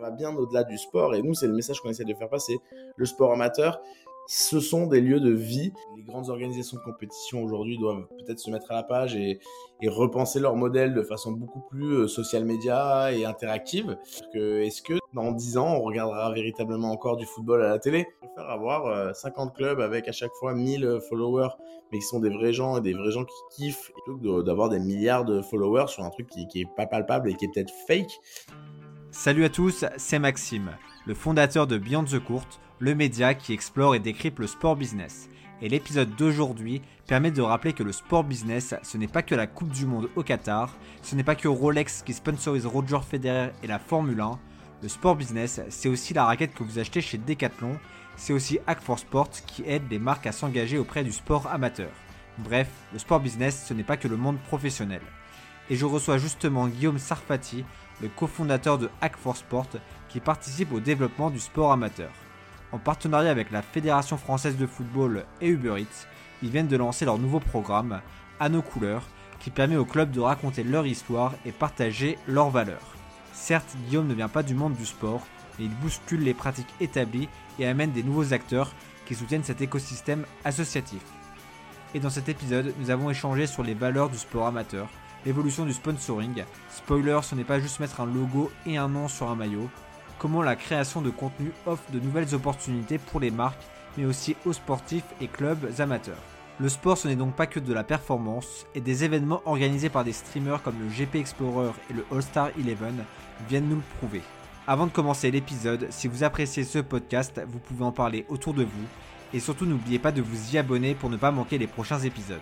va bien au-delà du sport. Et nous, c'est le message qu'on essaie de faire passer. Le sport amateur, ce sont des lieux de vie. Les grandes organisations de compétition aujourd'hui doivent peut-être se mettre à la page et, repenser leur modèle de façon beaucoup plus euh, social média et interactive. Est-ce que dans 10 ans, on regardera véritablement encore du football à la télé? Je préfère avoir 50 euh, clubs avec à chaque fois 1000 followers, mais qui sont des vrais gens et des vrais gens qui kiffent, plutôt que d'avoir des milliards de followers sur un truc qui, qui est pas palpable et qui est peut-être fake. Salut à tous, c'est Maxime, le fondateur de Beyond the Court, le média qui explore et décrypte le sport business. Et l'épisode d'aujourd'hui permet de rappeler que le sport business, ce n'est pas que la Coupe du Monde au Qatar, ce n'est pas que Rolex qui sponsorise Roger Federer et la Formule 1. Le sport business, c'est aussi la raquette que vous achetez chez Decathlon, c'est aussi Hack for Sport qui aide les marques à s'engager auprès du sport amateur. Bref, le sport business, ce n'est pas que le monde professionnel. Et je reçois justement Guillaume Sarfati, le cofondateur de Hack for Sport, qui participe au développement du sport amateur. En partenariat avec la Fédération française de football et Uber Eats, ils viennent de lancer leur nouveau programme, À nos couleurs, qui permet aux clubs de raconter leur histoire et partager leurs valeurs. Certes, Guillaume ne vient pas du monde du sport, mais il bouscule les pratiques établies et amène des nouveaux acteurs qui soutiennent cet écosystème associatif. Et dans cet épisode, nous avons échangé sur les valeurs du sport amateur, l'évolution du sponsoring. Spoiler, ce n'est pas juste mettre un logo et un nom sur un maillot, comment la création de contenu offre de nouvelles opportunités pour les marques, mais aussi aux sportifs et clubs amateurs. Le sport ce n'est donc pas que de la performance, et des événements organisés par des streamers comme le GP Explorer et le All-Star 11 viennent nous le prouver. Avant de commencer l'épisode, si vous appréciez ce podcast, vous pouvez en parler autour de vous, et surtout n'oubliez pas de vous y abonner pour ne pas manquer les prochains épisodes.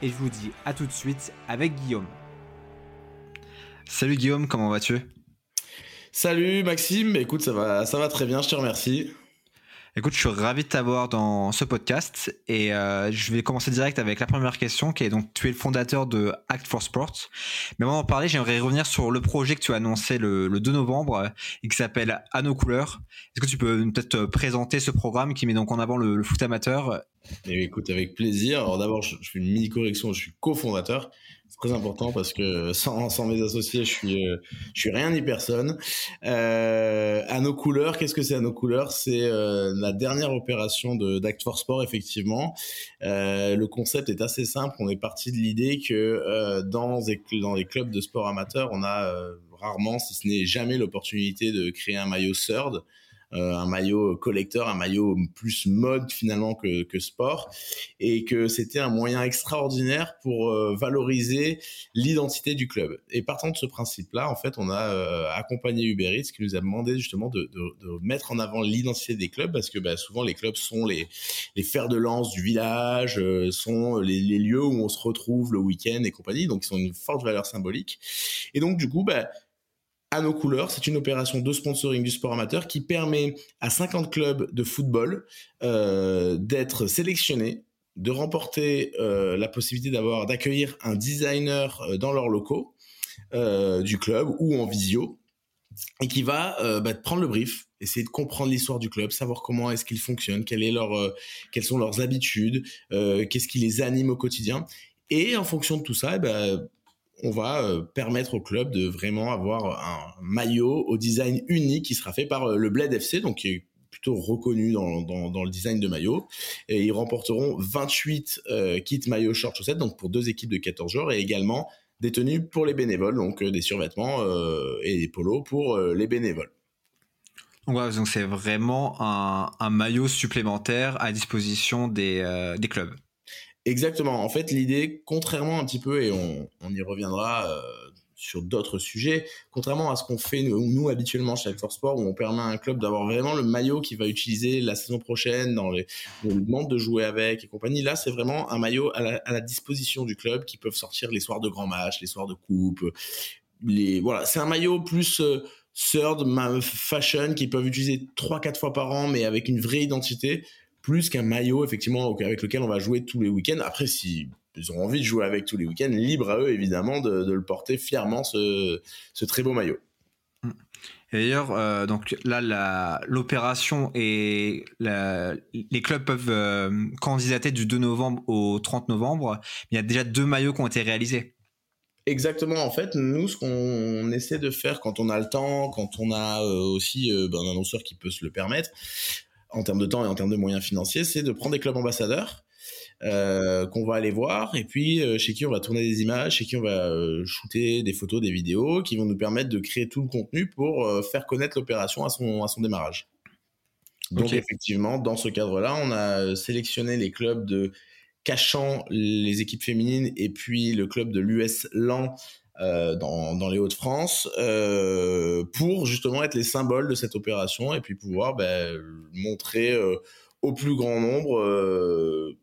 Et je vous dis à tout de suite avec Guillaume. Salut Guillaume, comment vas-tu? Salut Maxime, écoute, ça va, ça va très bien, je te remercie. Écoute, je suis ravi de t'avoir dans ce podcast et euh, je vais commencer direct avec la première question qui est donc tu es le fondateur de Act for Sports. Mais avant d'en parler, j'aimerais revenir sur le projet que tu as annoncé le, 2 novembre et qui s'appelle À nos couleurs. Est-ce que tu peux peut-être présenter ce programme qui met donc en avant le, foot amateur? Et Écoute, avec plaisir. Alors d'abord, je, je fais une mini correction, je suis cofondateur très important parce que sans, sans mes associés, je suis, euh, je suis rien ni personne. Euh, à nos couleurs, qu'est-ce que c'est à nos couleurs? C'est euh, la dernière opération de d'Act for Sport, effectivement. Euh, le concept est assez simple. On est parti de l'idée que euh, dans, dans les clubs de sport amateur, on a rarement, si ce n'est jamais, l'opportunité de créer un maillot third. Euh, un maillot collecteur, un maillot plus mode finalement que, que sport, et que c'était un moyen extraordinaire pour euh, valoriser l'identité du club. Et partant de ce principe-là, en fait, on a euh, accompagné Uber Eats qui nous a demandé justement de, de, de mettre en avant l'identité des clubs parce que bah, souvent les clubs sont les, les fers de lance du village, sont les, les, lieux où on se retrouve le week-end et compagnie, donc ils ont une forte valeur symbolique. Et donc du coup, bah, à nos couleurs. C'est une opération de sponsoring du sport amateur qui permet à 50 clubs de football euh, d'être sélectionnés, de remporter euh, la possibilité d'avoir d'accueillir un designer euh, dans leurs locaux du club ou en visio et qui va bah, prendre le brief, essayer de comprendre l'histoire du club, savoir comment est-ce qu'il fonctionne, quelles sont leurs habitudes, qu'est-ce qui les anime au quotidien. Et en fonction de tout ça, eh ben, on va euh, permettre au club de vraiment avoir un maillot au design unique qui sera fait par euh, le Bled FC, donc qui est plutôt reconnu dans, le design de maillot. Et ils remporteront 28 euh, kits maillot short chaussettes, donc pour deux équipes de 14 joueurs, et également des tenues pour les bénévoles, donc des survêtements et des polos pour les bénévoles. donc c'est vraiment un, maillot supplémentaire à disposition des clubs. Exactement. En fait, l'idée, contrairement un petit peu, et on, y reviendra euh, sur d'autres sujets, contrairement à ce qu'on fait nous, habituellement chez Actor Sport, où on permet à un club d'avoir vraiment le maillot qu'il va utiliser la saison prochaine, dans les, on lui demande de jouer avec et compagnie. Là, c'est vraiment un maillot à la, disposition du club qui peuvent sortir les soirs de grands matchs, les soirs de coupe. Voilà, c'est un maillot plus euh, third fashion qu'ils peuvent utiliser 3-4 fois par an, mais avec une vraie identité plus qu'un maillot effectivement avec lequel on va jouer tous les week-ends. Après, si ils ont envie de jouer avec tous les week-ends, libre à eux évidemment de, le porter fièrement ce, très beau maillot. Et d'ailleurs, euh, donc là, l'opération et les clubs peuvent euh, candidater du 2 novembre au 30 novembre. Il y a déjà deux maillots qui ont été réalisés. Exactement. En fait, nous, ce qu'on essaie de faire quand on a le temps, quand on a aussi ben, un annonceur qui peut se le permettre, en termes de temps et en termes de moyens financiers, c'est de prendre des clubs ambassadeurs euh, qu'on va aller voir et puis euh, chez qui on va tourner des images, chez qui on va euh, shooter des photos, des vidéos qui vont nous permettre de créer tout le contenu pour faire connaître l'opération à son, à son démarrage. Donc effectivement, dans ce cadre-là, on a sélectionné les clubs de Cachan, les équipes féminines et puis le club de l'US LAN dans, dans, les Hauts-de-France euh, pour justement être les symboles de cette opération et puis pouvoir ben, montrer au plus grand nombre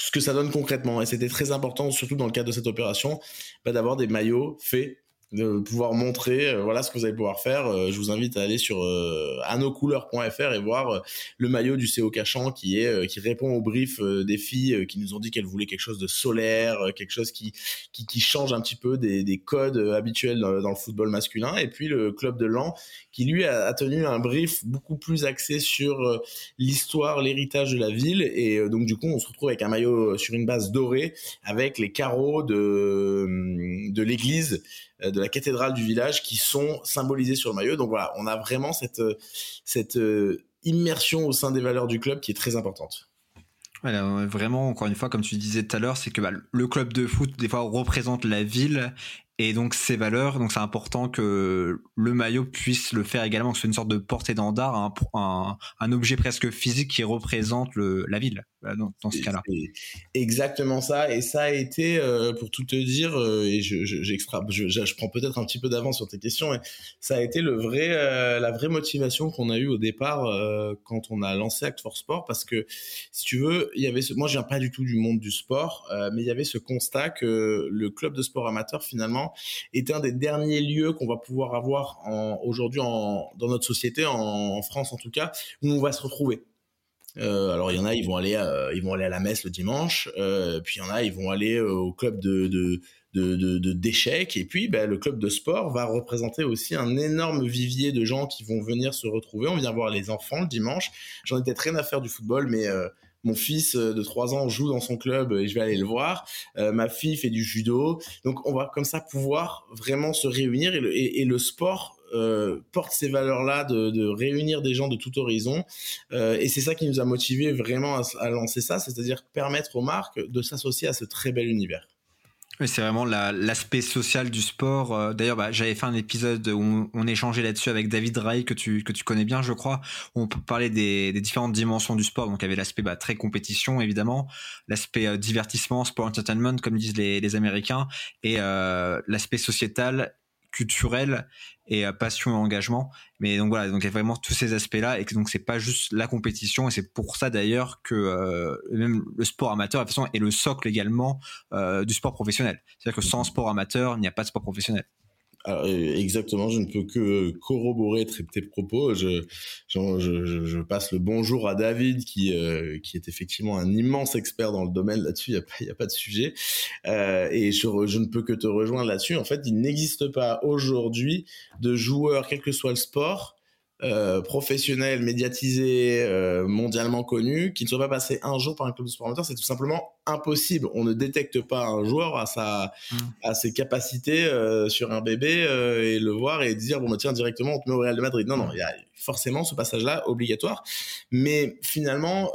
ce que ça donne concrètement. Et c'était très important, surtout dans le cadre de cette opération, bah, d'avoir des maillots faits de pouvoir montrer euh, voilà ce que vous allez pouvoir faire. Euh, je vous invite à aller sur euh, anocouleurs.fr et voir le maillot du CO Cachan qui est qui répond au brief des filles qui nous ont dit qu'elles voulaient quelque chose de solaire, quelque chose qui qui, qui change un petit peu des, des codes habituels dans, le football masculin. Et puis le club de Lan qui lui a, a tenu un brief beaucoup plus axé sur l'histoire, l'héritage de la ville. Et donc du coup on se retrouve avec un maillot sur une base dorée avec les carreaux de de l'église de la cathédrale du village qui sont symbolisés sur le maillot. Donc voilà, on a vraiment cette, cette euh, immersion au sein des valeurs du club qui est très importante. Voilà, vraiment, encore une fois, comme tu disais tout à l'heure, c'est que bah, le club de foot, des fois, représente la ville et donc ces valeurs, donc c'est important que le maillot puisse le faire également, que ce soit une sorte de porte-étendard, un, un, un, objet presque physique qui représente le, la ville dans, dans ce cas-là. Exactement ça, et ça a été, euh, pour tout te dire, euh, et je, je, je, je, prends peut-être un petit peu d'avance sur tes questions, mais ça a été le vrai, euh, la vraie motivation qu'on a eue au départ quand on a lancé Act for Sport, parce que si tu veux, il y avait ce, moi je viens pas du tout du monde du sport, mais il y avait ce constat que le club de sport amateur finalement est un des derniers lieux qu'on va pouvoir avoir aujourd'hui dans notre société, en, France en tout cas, où on va se retrouver. Euh, alors il y en a, ils vont aller, euh, ils vont aller à la messe le dimanche, euh, puis il y en a, ils vont aller au club de d'échecs et puis ben, le club de sport va représenter aussi un énorme vivier de gens qui vont venir se retrouver. On vient voir les enfants le dimanche. J'en ai peut-être rien à faire du football, mais mon fils euh, de 3 ans joue dans son club et je vais aller le voir. Euh, ma fille fait du judo. Donc on va comme ça pouvoir vraiment se réunir et le, et, le sport euh, porte ces valeurs-là de, de, réunir des gens de tout horizon. Euh, et c'est ça qui nous a motivés vraiment à, à lancer ça, c'est-à-dire permettre aux marques de s'associer à ce très bel univers c'est vraiment l'aspect social du sport. Euh, d'ailleurs, bah, j'avais fait un épisode où on, échangeait là-dessus avec David Ray, que tu, que tu connais bien, je crois, où on parlait des, des différentes dimensions du sport. Donc, il y avait l'aspect bah, très compétition, évidemment, l'aspect euh, divertissement, sport entertainment, comme disent les, les Américains, et euh, l'aspect sociétal culturel et euh, passion et engagement. Mais donc voilà, donc il y a vraiment tous ces aspects-là et que donc c'est pas juste la compétition et c'est pour ça d'ailleurs que euh, même le sport amateur de façon est le socle également euh, du sport professionnel. C'est-à-dire que sans sport amateur, il n'y a pas de sport professionnel. Alors, exactement, je ne peux que corroborer tes propos. Je, je, je, je, passe le bonjour à David, qui, euh, qui est effectivement un immense expert dans le domaine là-dessus, il n'y a, pas, a pas de sujet. Euh, et je, je ne peux que te rejoindre là-dessus. En fait, il n'existe pas aujourd'hui de joueurs, quel que soit le sport, euh, professionnel, médiatisé, euh, mondialement connu, qui ne soit pas passé un jour par un club de sport amateur, c'est tout simplement impossible. On ne détecte pas un joueur à sa, mmh. à ses capacités euh, sur un bébé et le voir et dire bon bah tiens directement on te met au Real de Madrid. Non non, il y a forcément ce passage-là obligatoire. Mais finalement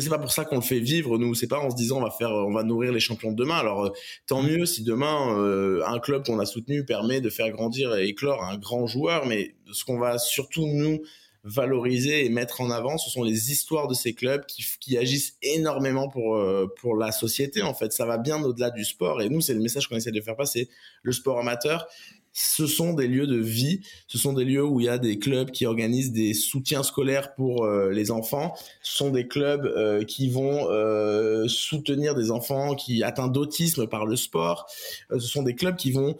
c'est pas pour ça qu'on le fait vivre nous c'est pas en se disant on va faire on va nourrir les champions de demain. Alors euh, tant mieux si demain euh, un club qu'on a soutenu permet de faire grandir et éclore un grand joueur. Mais ce qu'on va surtout nous valoriser et mettre en avant ce sont les histoires de ces clubs qui, qui agissent énormément pour euh, pour la société en fait. Ça va bien au-delà du sport. Et nous c'est le message qu'on essaie de faire passer. Le sport amateur ce sont des lieux de vie, ce sont des lieux où il y a des clubs qui organisent des soutiens scolaires pour euh, les enfants, ce sont des clubs euh, qui vont euh, soutenir des enfants qui atteints d'autisme par le sport, ce sont des clubs qui vont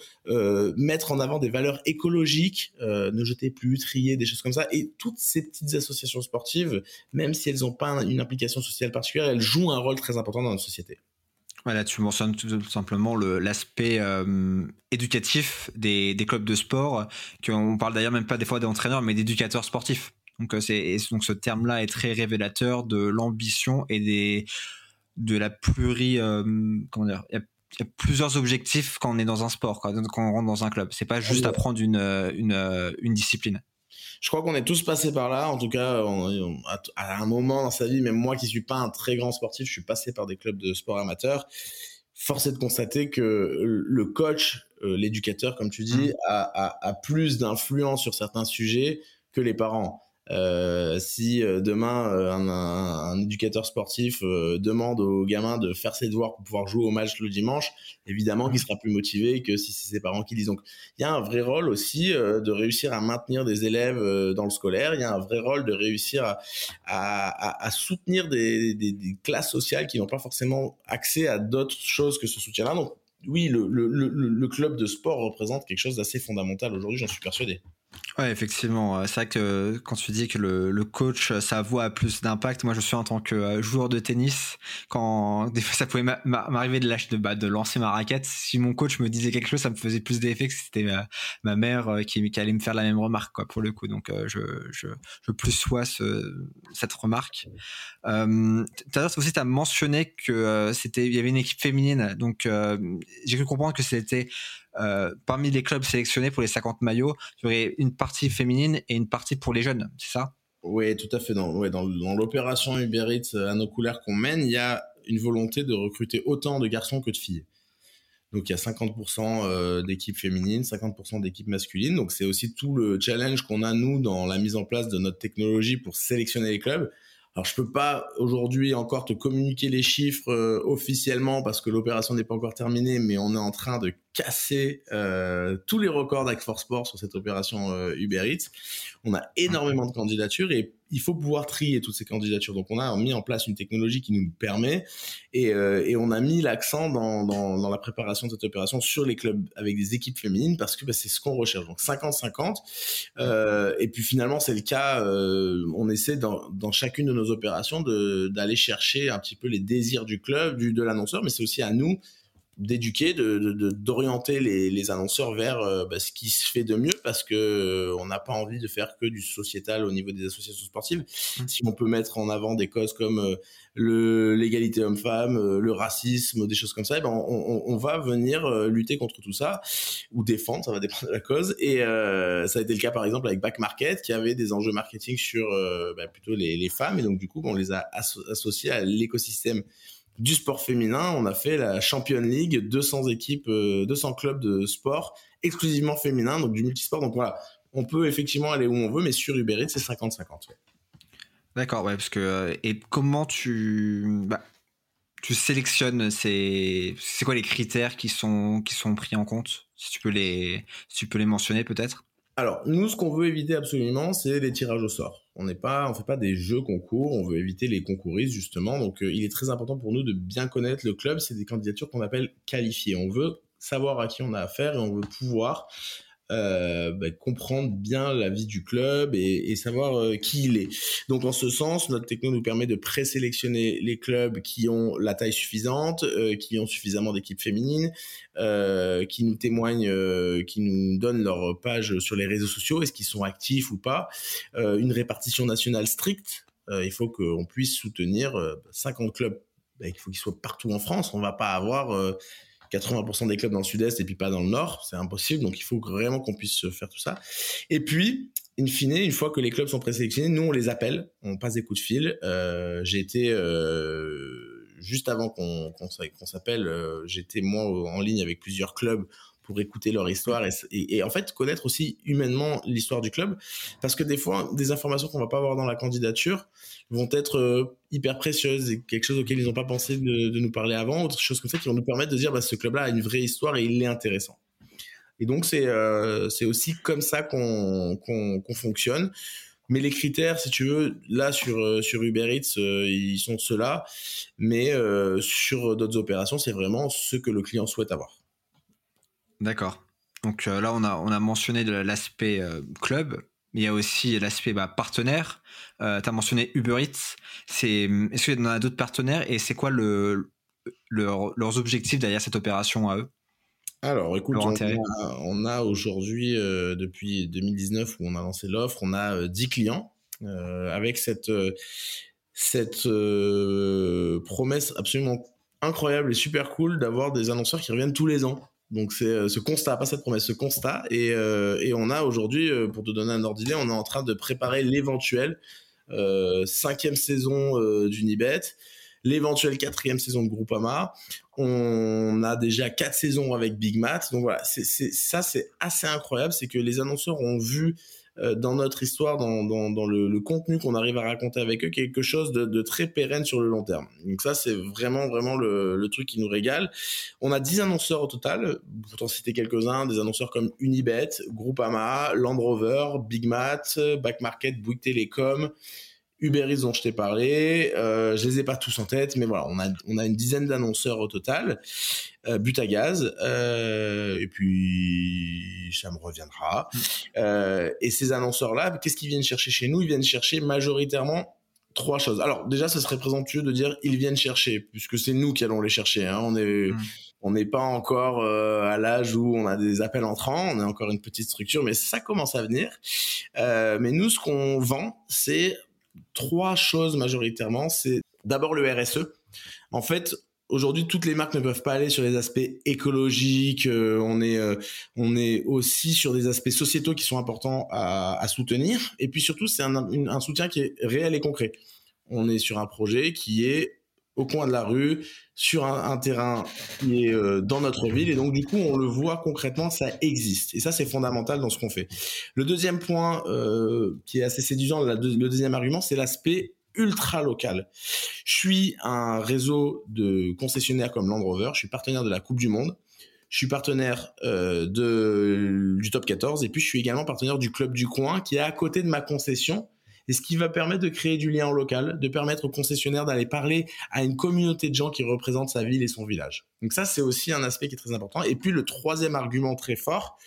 mettre en avant des valeurs écologiques, ne jeter plus, trier, des choses comme ça, et toutes ces petites associations sportives, même si elles n'ont pas une implication sociale particulière, elles jouent un rôle très important dans notre société. Voilà, tu mentionnes tout simplement l'aspect euh, éducatif des, des, clubs de sport, qu'on parle d'ailleurs même pas des fois d'entraîneurs, mais d'éducateurs sportifs. Donc, euh, c'est, donc ce terme-là est très révélateur de l'ambition et des, de la pluri, euh, comment dire, y a plusieurs objectifs quand on est dans un sport, quand on rentre dans un club. C'est pas juste apprendre une, une, une discipline. Je crois qu'on est tous passés par là. En tout cas, à un moment dans sa vie, même moi qui suis pas un très grand sportif, je suis passé par des clubs de sport amateur. Force est de constater que le coach, euh, l'éducateur, comme tu dis, mmh. a, a plus d'influence sur certains sujets que les parents. Euh, si euh, demain euh, un, un, éducateur sportif demande aux gamins de faire ses devoirs pour pouvoir jouer au match le dimanche, évidemment qu'il sera plus motivé que si c'est ses parents qui disent. Donc il y a un vrai rôle aussi de réussir à maintenir des élèves dans le scolaire. Il y a un vrai rôle de réussir à, à, à soutenir des, des, des, classes sociales qui n'ont pas forcément accès à d'autres choses que ce soutien-là. Donc oui, le, le, le, le club de sport représente quelque chose d'assez fondamental aujourd'hui, j'en suis persuadé. Ouais, effectivement. C'est vrai que quand tu dis que le, le coach, sa voix a plus d'impact, moi je suis en tant que euh, joueur de tennis, quand des fois ça pouvait m'arriver de lâcher de, bah, de lancer ma raquette, si mon coach me disait quelque chose, ça me faisait plus d'effet que c'était ma, mère euh, qui, allait me faire la même remarque, quoi, pour le coup. Donc euh, je, je, je plus sois ce, cette remarque. Euh, tout à l'heure aussi, tu as mentionné que c'était, il y avait une équipe féminine, donc j'ai cru comprendre que c'était euh, parmi les clubs sélectionnés pour les 50 maillots, il y aurait une partie féminine et une partie pour les jeunes, c'est ça? Oui, tout à fait. Dans, dans, l'opération Uber Eats à nos couleurs qu'on mène, il y a une volonté de recruter autant de garçons que de filles. Donc il y a 50% euh, d'équipes féminines, 50% d'équipes masculines. Donc c'est aussi tout le challenge qu'on a nous dans la mise en place de notre technologie pour sélectionner les clubs. Alors je peux pas aujourd'hui encore te communiquer les chiffres euh, officiellement parce que l'opération n'est pas encore terminée, mais on est en train de casser euh, tous les records d'Act4 Sport sur cette opération euh, Uber Eats. On a énormément de candidatures et il faut pouvoir trier toutes ces candidatures. Donc on a mis en place une technologie qui nous permet et, euh, et on a mis l'accent dans, dans, dans, la préparation de cette opération sur les clubs avec des équipes féminines parce que bah, c'est ce qu'on recherche. Donc 50-50. Euh, et puis finalement c'est le cas. Euh, on essaie dans, dans, chacune de nos opérations d'aller chercher un petit peu les désirs du club, du, de l'annonceur, mais c'est aussi à nous d'éduquer, de, d'orienter les, les, annonceurs vers euh, bah, ce qui se fait de mieux parce que euh, on n'a pas envie de faire que du sociétal au niveau des associations sportives. Mmh. Si on peut mettre en avant des causes comme euh, le l'égalité homme-femme, le racisme, des choses comme ça, eh ben on, on, va venir lutter contre tout ça ou défendre, ça va dépendre de la cause. Et ça a été le cas par exemple avec Back Market qui avait des enjeux marketing sur bah, plutôt les, les, femmes et donc du coup on les a associés à l'écosystème du sport féminin, on a fait la Champion League, 200 équipes, 200 euh, clubs de sport exclusivement féminin, donc du multisport. Donc voilà, on peut effectivement aller où on veut, mais sur Uber Eats, c'est 50-50. D'accord, ouais, parce que euh, et comment tu bah, tu sélectionnes c'est c'est quoi les critères qui sont qui sont pris en compte? Si tu peux les si tu peux les mentionner peut-être? Alors, nous, ce qu'on veut éviter absolument, c'est les tirages au sort. On n'est pas, on fait pas des jeux concours. On veut éviter les concouristes justement. Donc, euh, il est très important pour nous de bien connaître le club. C'est des candidatures qu'on appelle qualifiées. On veut savoir à qui on a affaire et on veut pouvoir euh, bah, comprendre bien la vie du club et, savoir euh, qui il est. Donc en ce sens, notre techno nous permet de présélectionner les clubs qui ont la taille suffisante, euh, qui ont suffisamment d'équipes féminines, qui nous témoignent, qui nous donnent leur page sur les réseaux sociaux, est-ce qu'ils sont actifs ou pas, une répartition nationale stricte. il faut qu'on puisse soutenir 50 clubs. Bah, il faut qu'ils soient partout en France. On va pas avoir 80% des clubs dans le sud-est et puis pas dans le nord, c'est impossible. Donc il faut vraiment qu'on puisse faire tout ça. Et puis, in fine, une fois que les clubs sont présélectionnés, nous on les appelle, on passe des coups de fil. Euh, j'ai été euh, juste avant qu'on s'appelle, euh, j'étais moi en ligne avec plusieurs clubs pour écouter leur histoire et, en fait connaître aussi humainement l'histoire du club. Parce que des fois des informations qu'on va pas avoir dans la candidature vont être euh, hyper précieuses et quelque chose auquel ils n'ont pas pensé de, nous parler avant autre chose comme ça qui vont nous permettre de dire bah, ce club là a une vraie histoire et il est intéressant. Et donc c'est euh, c'est aussi comme ça qu'on qu'on fonctionne. Mais les critères, si tu veux, là sur euh, sur Uber Eats, ils sont ceux-là, mais sur d'autres opérations, c'est vraiment ce que le client souhaite avoir. D'accord. Donc euh, là, on a, on a mentionné l'aspect euh, club, mais il y a aussi l'aspect bah, partenaire. Euh, tu as mentionné Uber Eats. Est-ce qu'il y en a d'autres partenaires et c'est quoi le, leurs objectifs derrière cette opération à eux? Alors, écoute, on a, aujourd'hui, depuis 2019 où on a lancé l'offre, on a 10 clients avec cette, cette promesse absolument incroyable et super cool d'avoir des annonceurs qui reviennent tous les ans. Donc c'est euh, ce constat, pas cette promesse, ce constat. Et, euh, et on a aujourd'hui, euh, pour te donner un ordre d'idée, on est en train de préparer l'éventuelle cinquième saison d'Unibet, l'éventuelle quatrième saison de Groupama. On a déjà quatre saisons avec Big Mat. Donc voilà, ça c'est assez incroyable, c'est que les annonceurs ont vu dans notre histoire, dans, le, contenu qu'on arrive à raconter avec eux, quelque chose de, très pérenne sur le long terme. Donc ça, c'est vraiment, vraiment le, truc qui nous régale. On a 10 annonceurs au total, pour t'en citer quelques-uns, des annonceurs comme Unibet, Groupama, Land Rover, Big Mat, Back Market, Bouygues Télécom, Uber dont je t'ai parlé, euh, je les ai pas tous en tête, mais voilà, on a une dizaine d'annonceurs au total, euh, but à gaz, euh, et puis ça me reviendra. Euh, et ces annonceurs-là, qu'est-ce qu'ils viennent chercher chez nous? Ils viennent chercher majoritairement trois choses. Alors déjà, ce serait présomptueux de dire ils viennent chercher, puisque c'est nous qui allons les chercher. Hein. On est mm. on n'est pas encore euh, à l'âge où on a des appels entrants, on est encore une petite structure, mais ça commence à venir. Euh, mais nous, ce qu'on vend, c'est trois choses majoritairement. C'est d'abord le RSE. En fait, aujourd'hui, toutes les marques ne peuvent pas aller sur les aspects écologiques. Euh, on est, euh, on est aussi sur des aspects sociétaux qui sont importants à, soutenir. Et puis surtout, c'est un, soutien qui est réel et concret. On est sur un projet qui est au coin de la rue, sur un, terrain qui est euh, dans notre ville. Et donc, du coup, on le voit concrètement, ça existe. Et ça, c'est fondamental dans ce qu'on fait. Le deuxième point qui est assez séduisant, le deuxième argument, c'est l'aspect ultra local. Je suis un réseau de concessionnaires comme Land Rover, je suis partenaire de la Coupe du Monde, je suis partenaire euh, du Top 14 et puis je suis également partenaire du Club du Coin qui est à côté de ma concession et ce qui va permettre de créer du lien local, de permettre aux concessionnaires d'aller parler à une communauté de gens qui représentent sa ville et son village. Donc ça, c'est aussi un aspect qui est très important. Et puis le troisième argument très fort,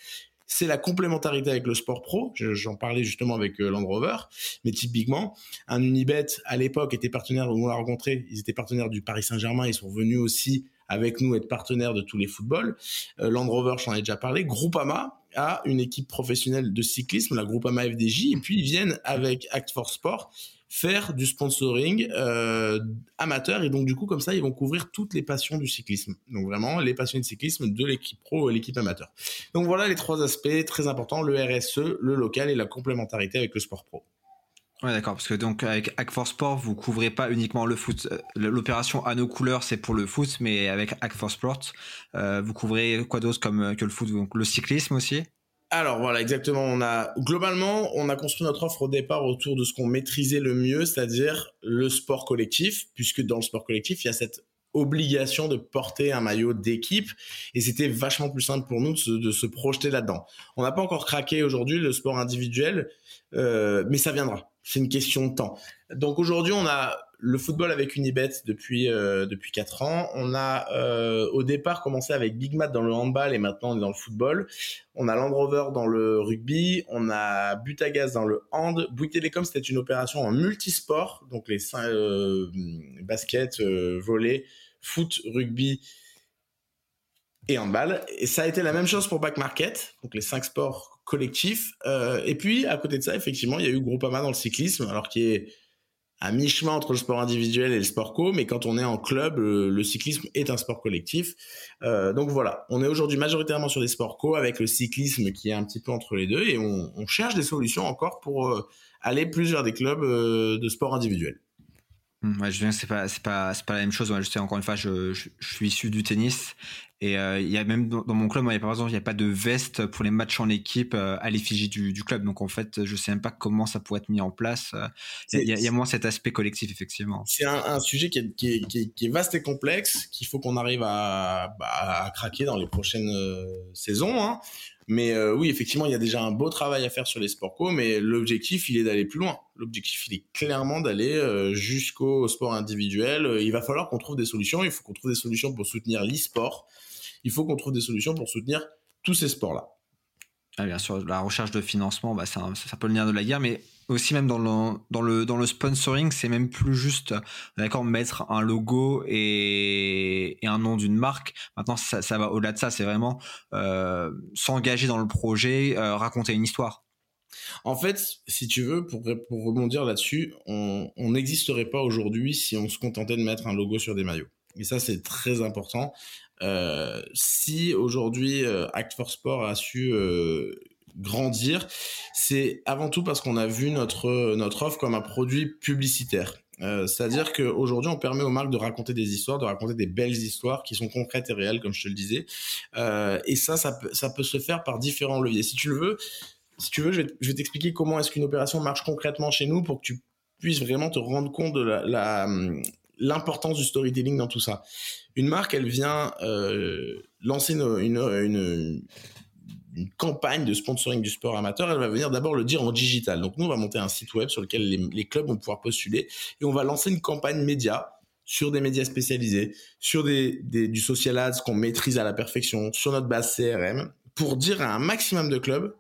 c'est la complémentarité avec le sport pro. J'en parlais justement avec euh, Land Rover, mais typiquement, un Unibet à l'époque était partenaire, on l'a rencontré, ils étaient partenaires du Paris Saint-Germain, ils sont venus aussi avec nous être partenaires de tous les footballs. Euh, Land Rover, j'en ai déjà parlé. Groupama, à une équipe professionnelle de cyclisme, la Groupama FDJ, et puis ils viennent avec Act for Sport faire du sponsoring euh, amateur. Et donc du coup comme ça ils vont couvrir toutes les passions du cyclisme. Donc vraiment les passions de cyclisme de l'équipe pro et l'équipe amateur. Donc voilà les trois aspects très importants le RSE le local et la complémentarité avec le sport pro. Ouais, d'accord, parce que donc avec Hack for Sport, vous couvrez pas uniquement le foot. Euh, l'opération à nos couleurs, c'est pour le foot, mais avec Hack for Sport, euh, vous couvrez quoi d'autre comme que le foot, donc le cyclisme aussi? Alors voilà, exactement. On a globalement, on a construit notre offre au départ autour de ce qu'on maîtrisait le mieux, c'est-à-dire le sport collectif, puisque dans le sport collectif, il y a cette obligation de porter un maillot d'équipe et c'était vachement plus simple pour nous de se, de se projeter là-dedans. On n'a pas encore craqué aujourd'hui le sport individuel, euh, mais ça viendra. C'est une question de temps. Donc aujourd'hui, on a le football avec Unibet depuis euh, depuis quatre ans. On a euh, au départ commencé avec Big Mat dans le handball et maintenant on est dans le football. On a Land Rover dans le rugby. On a Butagaz dans le hand. Bouygues Télécom c'était une opération en multisport, donc les euh, basket, euh, volley, foot, rugby et handball. Et ça a été la même chose pour Back Market, donc les cinq sports collectif. Euh, et puis, à côté de ça, effectivement, il y a eu Groupama dans le cyclisme, alors qui est à mi-chemin entre le sport individuel et le sport co, mais quand on est en club, le, cyclisme est un sport collectif. Euh, donc voilà, on est aujourd'hui majoritairement sur des sports co avec le cyclisme qui est un petit peu entre les deux et on, cherche des solutions encore pour euh, aller plus vers des clubs euh, de sport individuel. Mmh, je viens, c'est pas, c'est pas, c'est pas la même chose. Je sais encore une fois, je, suis issu du tennis et euh, il y a même dans, mon club, moi, par exemple, il n'y a pas de veste pour les matchs en équipe euh, à l'effigie du, club. Donc en fait, je sais même pas comment ça pourrait être mis en place. Il y, a, y a moins cet aspect collectif, effectivement. C'est un, sujet qui est, qui, est, qui, est, qui est, vaste et complexe, qu'il faut qu'on arrive à, bah, à, craquer dans les prochaines euh, saisons. Hein. Mais euh, oui, effectivement, il y a déjà un beau travail à faire sur les sports co, mais l'objectif, il est d'aller plus loin. L'objectif, il est clairement d'aller euh, jusqu'au sport individuel. Il va falloir qu'on trouve des solutions. Il faut qu'on trouve des solutions pour soutenir l'e-sport. Il faut qu'on trouve des solutions pour soutenir tous ces sports-là. Ah, bien sûr, la recherche de financement, bah, ça, ça peut le lien de la guerre, mais aussi même dans le sponsoring, c'est même plus juste d'accord mettre un logo et, un nom d'une marque. Maintenant, ça, ça va au-delà de ça. C'est vraiment euh, s'engager dans le projet, euh, raconter une histoire. En fait, si tu veux, pour, pour rebondir là-dessus, on n'existerait pas aujourd'hui si on se contentait de mettre un logo sur des maillots. Et ça, c'est très important. Euh, si aujourd'hui Act for Sport a su grandir, c'est avant tout parce qu'on a vu notre, notre offre comme un produit publicitaire. Euh, c'est-à-dire qu'aujourd'hui, on permet aux marques de raconter des histoires, de raconter des belles histoires qui sont concrètes et réelles, comme je te le disais. Euh, et ça, ça peut, ça peut se faire par différents leviers. Si tu le veux, si tu veux, je vais, t'expliquer comment est-ce qu'une opération marche concrètement chez nous pour que tu puisses vraiment te rendre compte de la, l'importance du storytelling dans tout ça. Une marque, elle vient euh, lancer une, campagne de sponsoring du sport amateur, elle va venir d'abord le dire en digital. Donc nous, on va monter un site web sur lequel les, clubs vont pouvoir postuler et on va lancer une campagne média sur des médias spécialisés, sur des, du social ads qu'on maîtrise à la perfection, sur notre base CRM, pour dire à un maximum de clubs,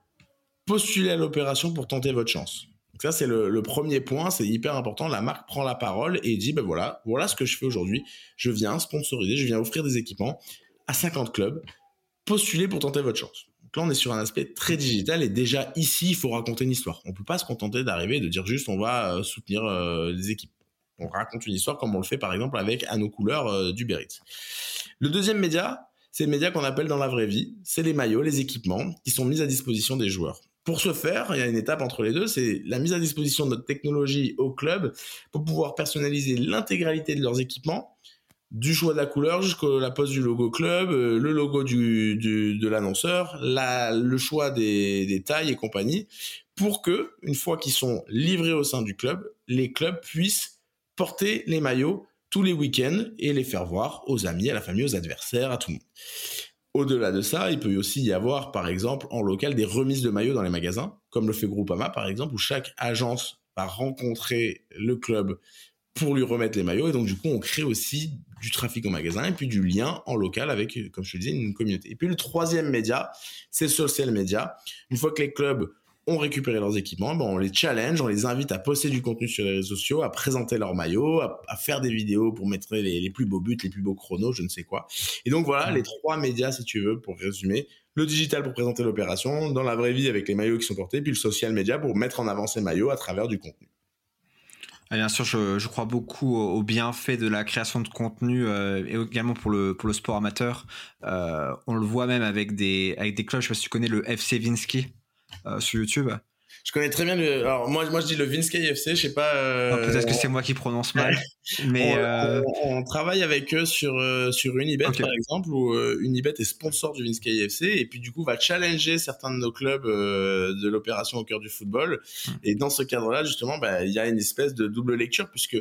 postulez à l'opération pour tenter votre chance. Donc ça, c'est le, premier point, c'est hyper important. La marque prend la parole et dit, ben voilà, voilà ce que je fais aujourd'hui. Je viens sponsoriser, je viens offrir des équipements à 50 clubs. Postulez pour tenter votre chance là, on est sur un aspect très digital et déjà ici, il faut raconter une histoire. On peut pas se contenter d'arriver et de dire juste on va euh, soutenir euh, les équipes. On raconte une histoire comme on le fait par exemple avec À nos couleurs euh, du Berit. Le deuxième média, c'est le média qu'on appelle dans la vraie vie. C'est les maillots, les équipements qui sont mis à disposition des joueurs. Pour ce faire, il y a une étape entre les deux, c'est la mise à disposition de notre technologie au club pour pouvoir personnaliser l'intégralité de leurs équipements du choix de la couleur jusqu'à la pose du logo club, euh, le logo du, de l'annonceur, le choix des, tailles et compagnie, pour que, une fois qu'ils sont livrés au sein du club, les clubs puissent porter les maillots tous les week-ends et les faire voir aux amis, à la famille, aux adversaires, à tout le monde. Au-delà de ça, il peut aussi y avoir, par exemple, en local, des remises de maillots dans les magasins, comme le fait Groupama, par exemple, où chaque agence va rencontrer le club pour lui remettre les maillots. Et donc, du coup, on crée aussi du trafic en magasin et puis du lien en local avec, comme je te disais, une communauté. Et puis, le troisième média, c'est social media. Une fois que les clubs ont récupéré leurs équipements, ben on les challenge, on les invite à poster du contenu sur les réseaux sociaux, à présenter leurs maillots, à, faire des vidéos pour mettre les, les, plus beaux buts, les plus beaux chronos, je ne sais quoi. Et donc voilà les trois médias, si tu veux, pour résumer. Le digital pour présenter l'opération, dans la vraie vie avec les maillots qui sont portés, puis le social media pour mettre en avant ces maillots à travers du contenu. Ah, bien sûr, je, crois beaucoup au, bienfait de la création de contenu euh, et également pour le, pour le sport amateur. Euh, on le voit même avec des, avec des clubs, je sais pas si tu connais le FC Vinsky sur YouTube je connais très bien le. Alors moi, moi je dis le Vince FC, je sais pas. Euh... Peut-être que c'est moi qui prononce mal. mais on, euh... on, travaille avec eux sur euh, sur Unibet par exemple, où euh, Unibet est sponsor du Vince FC et puis du coup va challenger certains de nos clubs euh, de l'opération au cœur du football. Hmm. Et dans ce cadre-là, justement, bah, il y a une espèce de double lecture puisque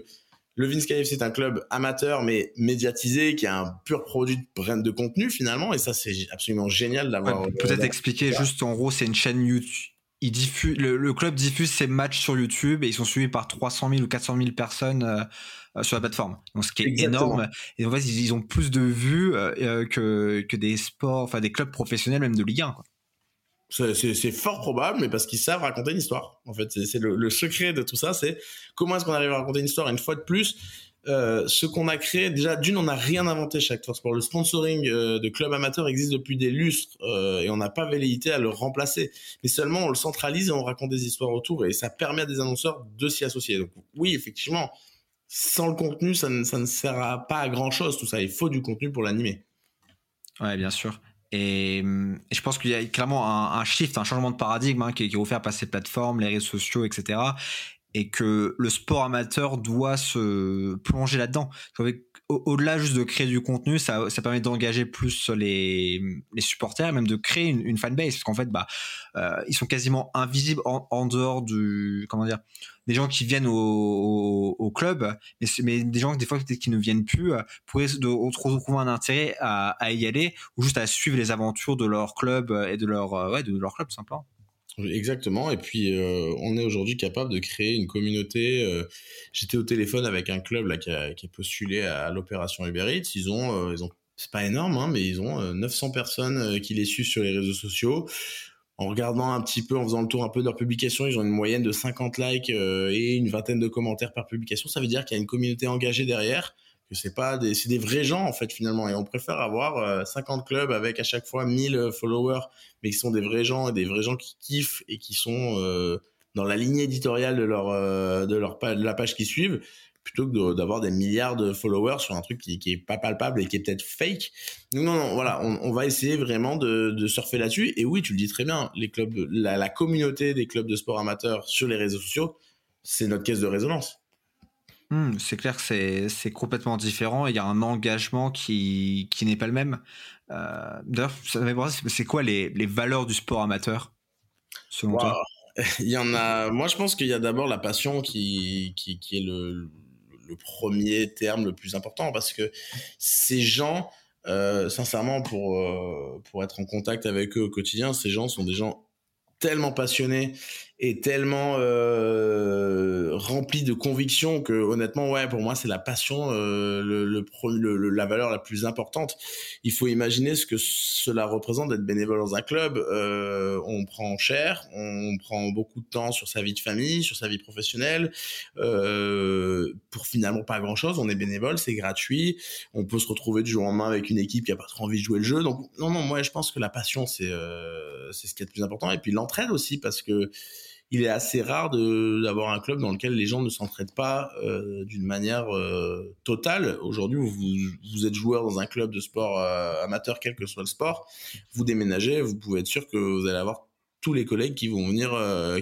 le Vince FC est un club amateur mais médiatisé qui a un pur produit de, de contenu finalement et ça c'est absolument génial d'avoir. Ouais, Peut-être expliquer juste en gros c'est une chaîne YouTube diffuse, le, club diffuse ses matchs sur YouTube et ils sont suivis par 300 000 ou 400 000 personnes euh, euh, sur la plateforme. Donc, ce qui est énorme. Et en fait, ils, ont plus de vues euh, que, que des sports, enfin des clubs professionnels, même de Ligue 1. C'est fort probable, mais parce qu'ils savent raconter une histoire. En fait, c'est le, secret de tout ça, c'est comment est-ce qu'on arrive à raconter une histoire une fois de plus euh, ce qu'on a créé, déjà, d'une, on n'a rien inventé chez Actors Sport. Le sponsoring euh, de clubs amateurs existe depuis des lustres euh, et on n'a pas velléité à le remplacer. Mais seulement, on le centralise et on raconte des histoires autour et ça permet à des annonceurs de s'y associer. Donc, oui, effectivement, sans le contenu, ça ne, ça ne sert pas à grand chose, tout ça. Il faut du contenu pour l'animer. Ouais, bien sûr. Et, je pense qu'il y a clairement un, shift, un changement de paradigme hein, qui, qui, est offert par ces plateformes, les réseaux sociaux, etc et que le sport amateur doit se plonger là-dedans. Au-delà juste de créer du contenu, ça, permet d'engager plus les, les supporters, même de créer une, une fanbase, parce qu'en fait, bah, euh, ils sont quasiment invisibles en, en, dehors du, comment dire, des gens qui viennent au, club, mais, mais, des gens des fois qui ne viennent plus euh, pourraient de, retrouver un intérêt à, y aller ou juste à suivre les aventures de leur club et de leur, ouais, de leur club simplement. Exactement. Et puis, euh, on est aujourd'hui capable de créer une communauté. Euh, j'étais au téléphone avec un club là qui a, postulé à l'opération Uber Eats. Ils ont, euh, ils ont, c'est pas énorme, hein, mais ils ont 900 personnes qui les suivent sur les réseaux sociaux. En regardant un petit peu, en faisant le tour un peu de leurs publications, ils ont une moyenne de 50 likes et une vingtaine de commentaires par publication. Ça veut dire qu'il y a une communauté engagée derrière que c'est pas des c'est des vrais gens en fait finalement et on préfère avoir 50 euh, clubs avec à chaque fois 1000 euh, followers mais qui sont des vrais gens et des vrais gens qui kiffent et qui sont euh, dans la ligne éditoriale de leur de leur de la page qui suivent plutôt que d'avoir des milliards de followers sur un truc qui, qui est pas palpable et qui est peut-être fake. Non, non, voilà, on, va essayer vraiment de, de surfer là-dessus. Et oui, tu le dis très bien, les clubs, la, la communauté des clubs de sport amateurs sur les réseaux sociaux, c'est notre caisse de résonance. Hmm, c'est clair que c'est complètement différent. Il y a un engagement qui, qui n'est pas le même. Euh, D'ailleurs, c'est quoi les, les, valeurs du sport amateur selon toi? Il y en a. Moi, je pense qu'il y a d'abord la passion qui, qui, qui est le, le premier terme le plus important parce que ces gens, euh, sincèrement, pour, euh, pour être en contact avec eux au quotidien, ces gens sont des gens tellement passionnés est tellement euh, rempli de conviction que honnêtement ouais pour moi c'est la passion euh, le, le, la valeur la plus importante. Il faut imaginer ce que cela représente d'être bénévole dans un club. Euh, on prend cher on prend beaucoup de temps sur sa vie de famille sur sa vie professionnelle. Euh, pour finalement pas grand chose on est bénévole c'est gratuit. On peut se retrouver du jour au lendemain avec une équipe qui a pas trop envie de jouer le jeu. Donc non non moi je pense que la passion c'est euh, c'est ce qui est le plus important. Et puis l'entraide aussi parce que il est assez rare d'avoir un club dans lequel les gens ne s'entraident pas euh, d'une manière euh, totale. Aujourd'hui, vous, vous, êtes joueur dans un club de sport euh, amateur, quel que soit le sport, vous déménagez, vous pouvez être sûr que vous allez avoir tous les collègues qui vont venir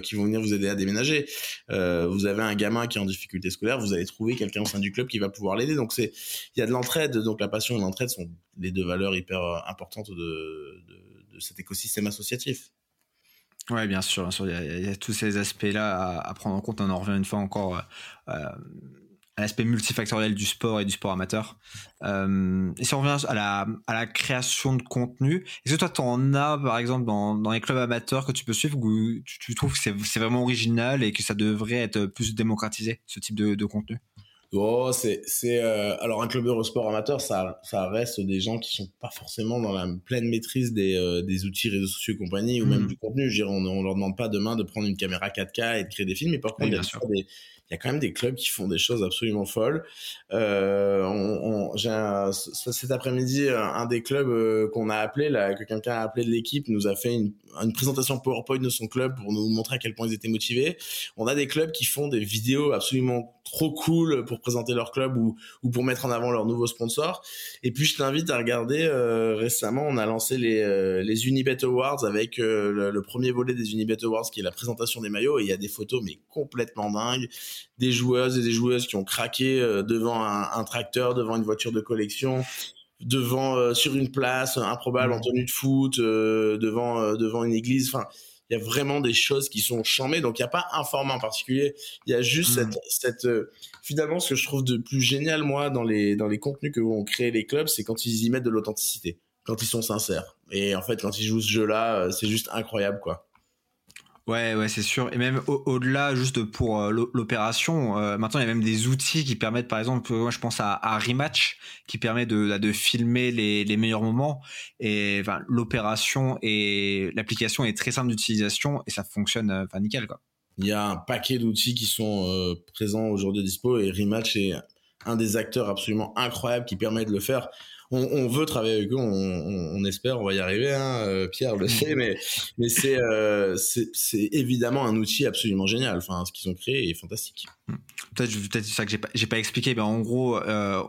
qui vont venir vous aider à déménager. vous avez un gamin qui est en difficulté scolaire, vous allez trouver quelqu'un au sein du club qui va pouvoir l'aider. Donc c'est il y a de l'entraide, donc la passion et l'entraide sont les deux valeurs hyper importantes de, de cet écosystème associatif. Ouais, bien sûr, Il, y a, tous ces aspects-là à, prendre en compte. On en revient une fois encore euh, à l'aspect multifactoriel du sport et du sport amateur. Euh, et si on revient à la, création de contenu, est-ce que toi, tu en as, par exemple, dans, dans les clubs amateurs que tu peux suivre, où tu, trouves que c'est vraiment original et que ça devrait être plus démocratisé, ce type de, de contenu? Oh, c'est, c'est euh, alors un club de sport amateur, ça, ça reste des gens qui sont pas forcément dans la pleine maîtrise des, euh, des outils réseaux sociaux et compagnie ou même hmm. du contenu. Je dirais, on, on leur demande pas demain de prendre une caméra 4K et de créer des films, mais par contre, il y a des, il y a quand même des clubs qui font des choses absolument folles. Euh, on, on, j'ai cet après-midi, un, des clubs euh, qu'on a appelé, là, que quelqu'un a appelé de l'équipe, nous a fait une, une, présentation PowerPoint de son club pour nous montrer à quel point ils étaient motivés. On a des clubs qui font des vidéos absolument trop cool pour présenter leur club ou, ou pour mettre en avant leurs nouveaux sponsors. Et puis je t'invite à regarder, euh, récemment on a lancé les, euh, les Unibet Awards avec euh, le, premier volet des Unibet Awards qui est la présentation des maillots et il y a des photos mais complètement dingues des joueuses et des joueuses qui ont craqué euh, devant un, tracteur, devant une voiture de collection, devant euh, sur une place improbable en mmh. tenue de foot, euh, devant devant une église. Enfin, il y a vraiment des choses qui sont chambées. Donc il n'y a pas un format en particulier. Il y a juste mmh. cette, cette finalement ce que je trouve de plus génial moi dans les dans les contenus que vont créer les clubs, c'est quand ils y mettent de l'authenticité, quand ils sont sincères. Et en fait, quand ils jouent ce jeu-là, c'est juste incroyable quoi. Ouais, ouais, c'est sûr. Et même au-delà, juste pour euh, l'opération, euh, maintenant il y a même des outils qui permettent, par exemple, moi je pense à, Rematch, qui permet de, filmer les, meilleurs moments. Et l'opération et l'application est très simple d'utilisation et ça fonctionne, euh, nickel quoi. Il y a un paquet d'outils qui sont présents aujourd'hui dispo et Rematch est un des acteurs absolument incroyables qui permet de le faire on, veut travailler avec eux, on, espère, on va y arriver. Hein, euh, Pierre le sait, mais euh, c'est évidemment un outil absolument génial. Enfin, ce qu'ils ont créé est fantastique. Hmm. Peut-être peut-être ça que j'ai pas pas expliqué, en gros, euh,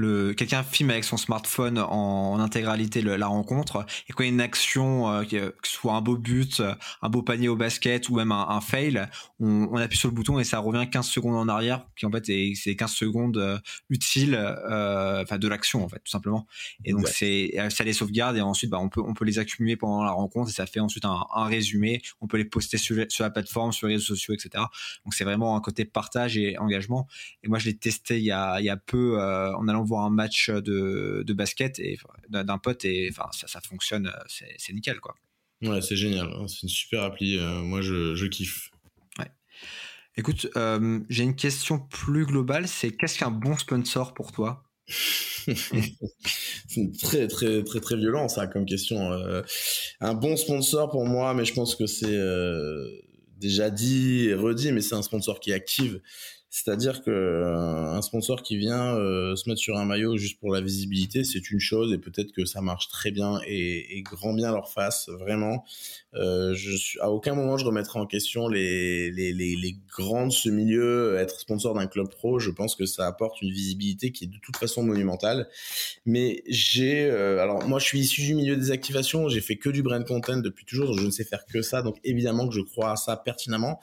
le quelqu'un filme avec son smartphone en, intégralité la rencontre. Et quand il y a une action euh, que ce soit un beau but un beau panier au basket ou même un, fail on, on, appuie sur le bouton et ça revient 15 secondes en arrière qui en fait c'est 15 secondes euh, utiles euh, enfin de l'action en fait tout simplement. Et donc c'est ça les sauvegarde et ensuite bah, on peut on peut les accumuler pendant la rencontre et ça fait ensuite un, un résumé. On peut les poster sur, sur, la plateforme sur les réseaux sociaux etc donc c'est vraiment un côté partage et engagement. Et moi je l'ai testé il y a il y a peu en allant voir un match de, de basket et d'un pote et enfin ça, ça fonctionne, c'est nickel quoi. Ouais, c'est génial, hein, c'est une super appli, euh, moi je, je, kiffe. Ouais. Écoute, euh, j'ai une question plus globale, c'est qu'est-ce qu'un bon sponsor pour toi? C'est très très très très violent ça comme question. Euh, un bon sponsor pour moi, mais je pense que c'est déjà dit et redit, mais c'est un sponsor qui active C'est-à-dire que euh, un sponsor qui vient euh, se mettre sur un maillot juste pour la visibilité, c'est une chose et peut-être que ça marche très bien et, et grand bien leur face, vraiment. Euh, je suis, à aucun moment je remettrai en question les, les, les, les grands de ce milieu. Être sponsor d'un club pro, je pense que ça apporte une visibilité qui est de toute façon monumentale. Mais j'ai, euh, alors moi je suis issu du milieu des activations, j'ai fait que du brand content depuis toujours, donc je ne sais faire que ça. Donc évidemment que je crois à ça pertinemment.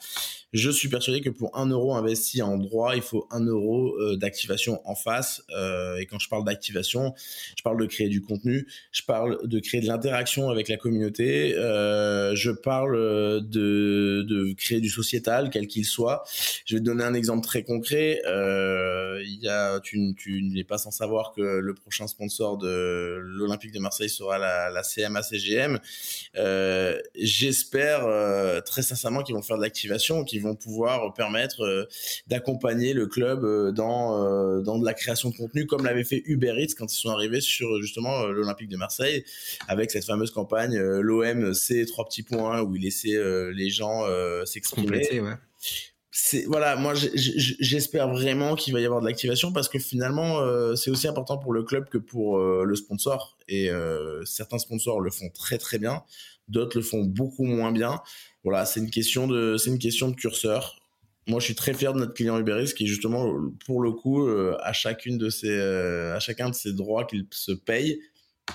Je suis persuadé que pour un euro investi en droit, il faut un euro euh, d'activation en face. Euh, et quand je parle d'activation, je parle de créer du contenu, je parle de créer de l'interaction avec la communauté, euh, je parle de, de créer du sociétal, quel qu'il soit. Je vais te donner un exemple très concret. Il y a, tu, tu n'es pas sans savoir que le prochain sponsor de l'Olympique de Marseille sera la, la CMA-CGM. J'espère très sincèrement qu'ils vont faire de l'activation, vont pouvoir permettre euh, d'accompagner le club euh, dans euh, dans de la création de contenu comme l'avait fait Uber Eats quand ils sont arrivés sur justement l'Olympique de Marseille avec cette fameuse campagne l'OM c'est trois petits points où il laissait les gens s'exprimer. Ouais. C'est voilà, moi j'espère vraiment qu'il va y avoir de l'activation parce que finalement euh, c'est aussi important pour le club que pour euh, le sponsor et euh, certains sponsors le font très très bien, d'autres le font beaucoup moins bien. Voilà, c'est une question de c'est une question de curseur moi, je suis très fier de notre client Uber Eats qui, justement, pour le coup, euh, à chacune de euh, à chacun de ces droits qu'ils se payent,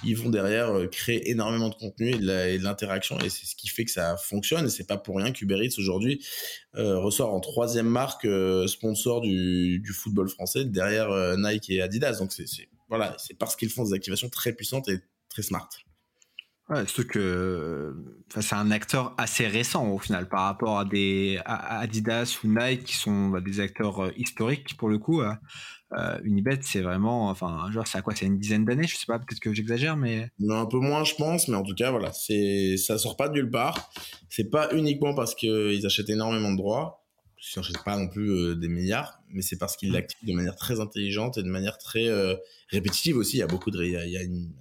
ils vont derrière euh, créer énormément de contenu et de l'interaction et c'est ce qui fait que ça fonctionne et c'est pas pour rien qu'Uber Eats aujourd'hui ressort en troisième marque sponsor du, football français derrière Nike et Adidas. Donc c'est voilà, c'est parce qu'ils font des activations très puissantes et très smart. Ouais, surtout que c'est un acteur assez récent au final par rapport à des à Adidas ou Nike qui sont bah, des acteurs historiques pour le coup. Euh, Unibet, c'est vraiment, enfin, genre, c'est à quoi C'est une dizaine d'années, je sais pas, peut-être que j'exagère, mais. Non, un peu moins, je pense, mais en tout cas, voilà, c'est, ça sort pas de nulle part. C'est pas uniquement parce qu'ils achètent énormément de droits, ils n'achètent pas non plus euh, des milliards, mais c'est parce qu'ils l'activent de manière très intelligente et de manière très euh, répétitive aussi. Il y a beaucoup de, il y a, il y a, une,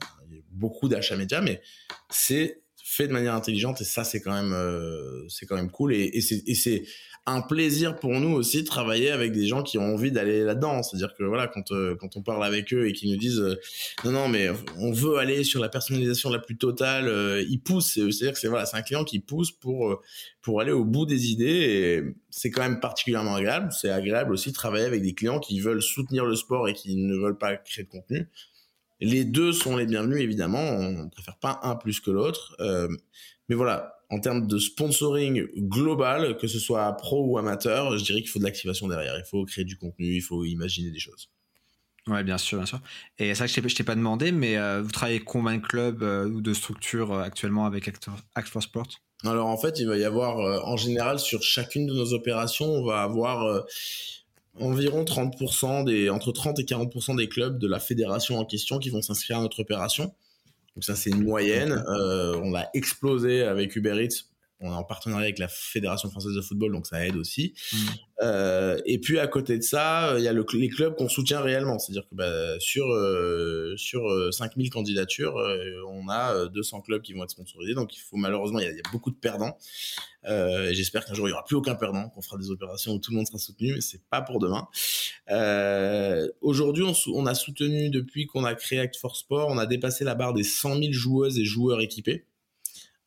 beaucoup d'achats médias, mais c'est fait de manière intelligente et ça, c'est quand même, euh, c'est quand même cool et, c'est, un plaisir pour nous aussi de travailler avec des gens qui ont envie d'aller là-dedans. C'est-à-dire que voilà, quand, euh, quand on parle avec eux et qu'ils nous disent euh, non, non, mais on veut aller sur la personnalisation la plus totale, ils poussent. C'est-à-dire que c'est voilà, un client qui pousse pour, pour aller au bout des idées et c'est quand même particulièrement agréable. C'est agréable aussi de travailler avec des clients qui veulent soutenir le sport et qui ne veulent pas créer de contenu. Les deux sont les bienvenus, évidemment. On préfère pas un plus que l'autre. Euh, mais voilà, en termes de sponsoring global, que ce soit pro ou amateur, je dirais qu'il faut de l'activation derrière. Il faut créer du contenu, il faut imaginer des choses. Ouais, bien sûr, bien sûr. Et ça, je ne t'ai pas demandé, mais euh, vous travaillez combien de clubs euh, ou de structures euh, actuellement avec Act for Sport? Alors en fait, il va y avoir, en général, sur chacune de nos opérations, on va avoir environ 30% des, entre 30 et 40% des clubs de la fédération en question qui vont s'inscrire à notre opération. Donc ça, c'est une moyenne. Euh, on a explosé avec Uber Eats. On est en partenariat avec la Fédération française de football, donc ça aide aussi. Mmh. Euh, et puis à côté de ça, il y a le, les clubs qu'on soutient réellement. C'est-à-dire que bah, sur euh, sur 5000 candidatures, euh, on a 200 clubs qui vont être sponsorisés. Donc il faut malheureusement, il y, a, il y a beaucoup de perdants. Euh, J'espère qu'un jour il y aura plus aucun perdant, qu'on fera des opérations où tout le monde sera soutenu, mais c'est pas pour demain. Euh, Aujourd'hui, on, on, a soutenu depuis qu'on a créé Act for Sport, on a dépassé la barre des 100 000 joueuses et joueurs équipés, euh,